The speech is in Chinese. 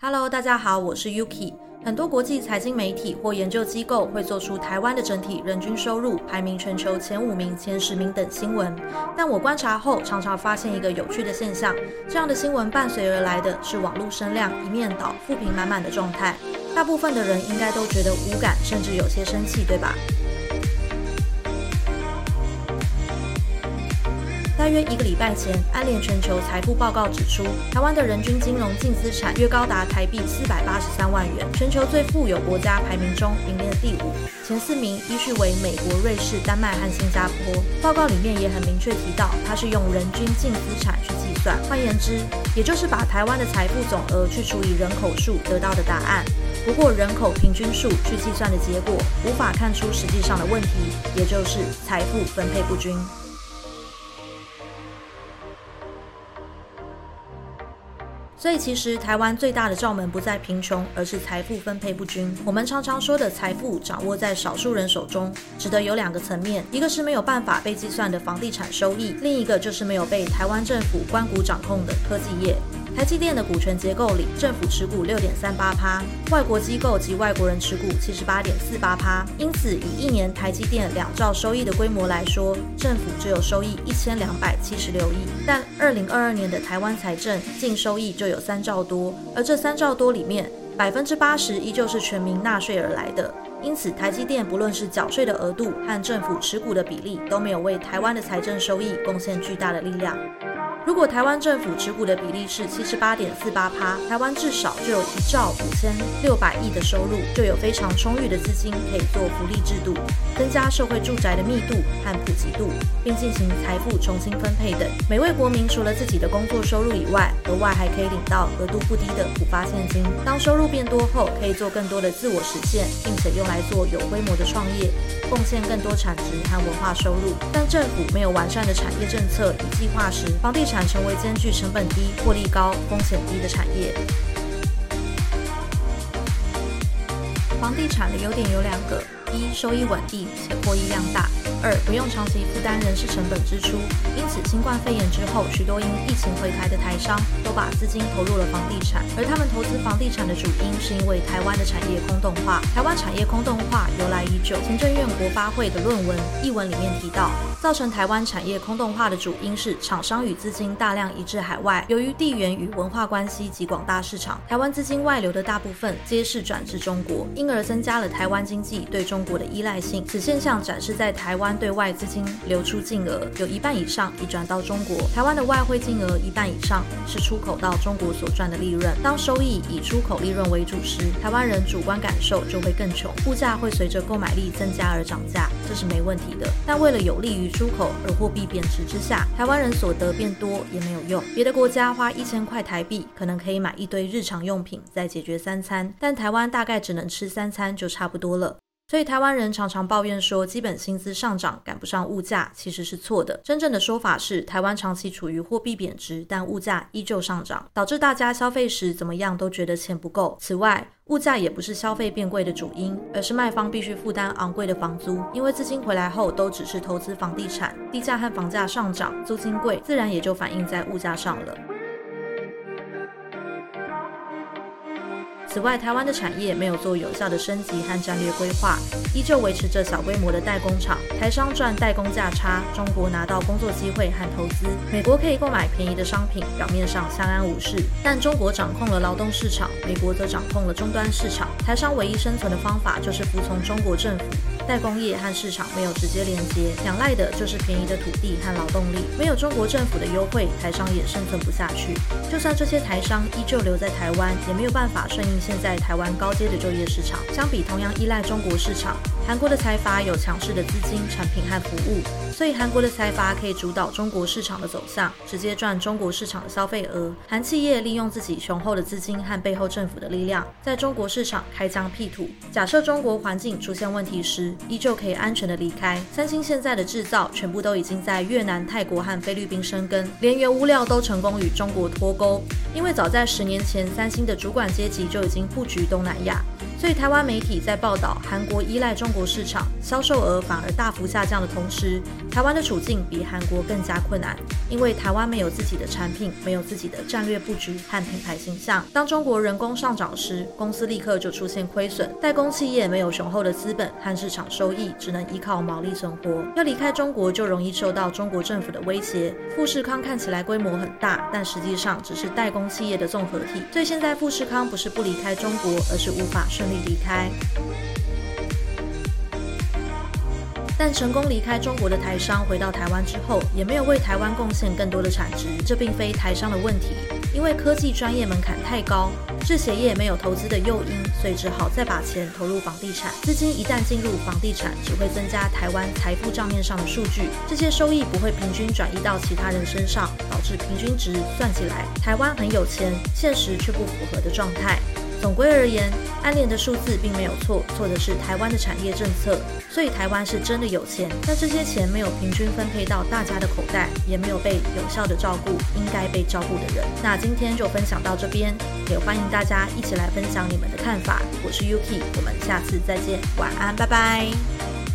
Hello，大家好，我是 Yuki。很多国际财经媒体或研究机构会做出台湾的整体人均收入排名全球前五名、前十名等新闻，但我观察后常常发现一个有趣的现象：这样的新闻伴随而来的是网络声量一面倒、负评满满的状态。大部分的人应该都觉得无感，甚至有些生气，对吧？大约一个礼拜前，安联全球财富报告指出，台湾的人均金融净资产约高达台币四百八十三万元，全球最富有国家排名中名列第五，前四名依序为美国、瑞士、丹麦和新加坡。报告里面也很明确提到，它是用人均净资产去计算，换言之，也就是把台湾的财富总额去除以人口数得到的答案。不过，人口平均数去计算的结果，无法看出实际上的问题，也就是财富分配不均。所以，其实台湾最大的罩门不在贫穷，而是财富分配不均。我们常常说的财富掌握在少数人手中，指的有两个层面：一个是没有办法被计算的房地产收益，另一个就是没有被台湾政府关谷掌控的科技业。台积电的股权结构里，政府持股六点三八趴，外国机构及外国人持股七十八点四八趴。因此，以一年台积电两兆收益的规模来说，政府只有收益一千两百七十六亿。但二零二二年的台湾财政净收益就有三兆多，而这三兆多里面，百分之八十依旧是全民纳税而来的。因此，台积电不论是缴税的额度和政府持股的比例，都没有为台湾的财政收益贡献巨大的力量。如果台湾政府持股的比例是七十八点四八趴，台湾至少就有一兆五千六百亿的收入，就有非常充裕的资金可以做福利制度，增加社会住宅的密度和普及度，并进行财富重新分配等。每位国民除了自己的工作收入以外，额外还可以领到额度不低的补发现金。当收入变多后，可以做更多的自我实现，并且用来做有规模的创业，贡献更多产值和文化收入。但政府没有完善的产业政策与计划时，房地产。成为兼具成本低、获利高、风险低的产业。房地产的优点有两个：一、收益稳定且获益量大；二、不用长期负担人事成本支出。因此，新冠肺炎之后，许多因疫情回台的台商都把资金投入了房地产。而他们投资房地产的主因，是因为台湾的产业空洞化。台湾产业空洞化由来已久。行政院国发会的论文译文里面提到。造成台湾产业空洞化的主因是厂商与资金大量移至海外。由于地缘与文化关系及广大市场，台湾资金外流的大部分皆是转至中国，因而增加了台湾经济对中中国的依赖性。此现象展示在台湾对外资金流出净额有一半以上已转到中国。台湾的外汇金额一半以上是出口到中国所赚的利润。当收益以出口利润为主时，台湾人主观感受就会更穷，物价会随着购买力增加而涨价，这是没问题的。但为了有利于出口而货币贬值之下，台湾人所得变多也没有用。别的国家花一千块台币，可能可以买一堆日常用品，再解决三餐，但台湾大概只能吃三餐就差不多了。所以台湾人常常抱怨说，基本薪资上涨赶不上物价，其实是错的。真正的说法是，台湾长期处于货币贬值，但物价依旧上涨，导致大家消费时怎么样都觉得钱不够。此外，物价也不是消费变贵的主因，而是卖方必须负担昂贵的房租，因为资金回来后都只是投资房地产，地价和房价上涨，租金贵，自然也就反映在物价上了。此外，台湾的产业没有做有效的升级和战略规划，依旧维持着小规模的代工厂，台商赚代工价差，中国拿到工作机会和投资，美国可以购买便宜的商品，表面上相安无事。但中国掌控了劳动市场，美国则掌控了终端市场，台商唯一生存的方法就是服从中国政府。代工业和市场没有直接连接，仰赖的就是便宜的土地和劳动力。没有中国政府的优惠，台商也生存不下去。就算这些台商依旧留在台湾，也没有办法顺应现在台湾高阶的就业市场。相比同样依赖中国市场，韩国的财阀有强势的资金、产品和服务，所以韩国的财阀可以主导中国市场的走向，直接赚中国市场的消费额。韩企业利用自己雄厚的资金和背后政府的力量，在中国市场开疆辟土。假设中国环境出现问题时，依旧可以安全的离开。三星现在的制造全部都已经在越南、泰国和菲律宾生根，连原物料都成功与中国脱钩。因为早在十年前，三星的主管阶级就已经布局东南亚。所以，台湾媒体在报道韩国依赖中国国市场，销售额反而大幅下降的同时，台湾的处境比韩国更加困难，因为台湾没有自己的产品，没有自己的战略布局和品牌形象。当中国人工上涨时，公司立刻就出现亏损，代工企业没有雄厚的资本和市场收益，只能依靠毛利存活。要离开中国，就容易受到中国政府的威胁。富士康看起来规模很大，但实际上只是代工企业的综合体。所以现在富士康不是不离开中国，而是无法顺利离开。但成功离开中国的台商回到台湾之后，也没有为台湾贡献更多的产值。这并非台商的问题，因为科技专业门槛太高，制鞋业没有投资的诱因，所以只好再把钱投入房地产。资金一旦进入房地产，只会增加台湾财富账面上的数据，这些收益不会平均转移到其他人身上，导致平均值算起来台湾很有钱，现实却不符合的状态。总归而言，安联的数字并没有错，错的是台湾的产业政策。所以台湾是真的有钱，但这些钱没有平均分配到大家的口袋，也没有被有效的照顾应该被照顾的人。那今天就分享到这边，也欢迎大家一起来分享你们的看法。我是 Yuki，我们下次再见，晚安，拜拜。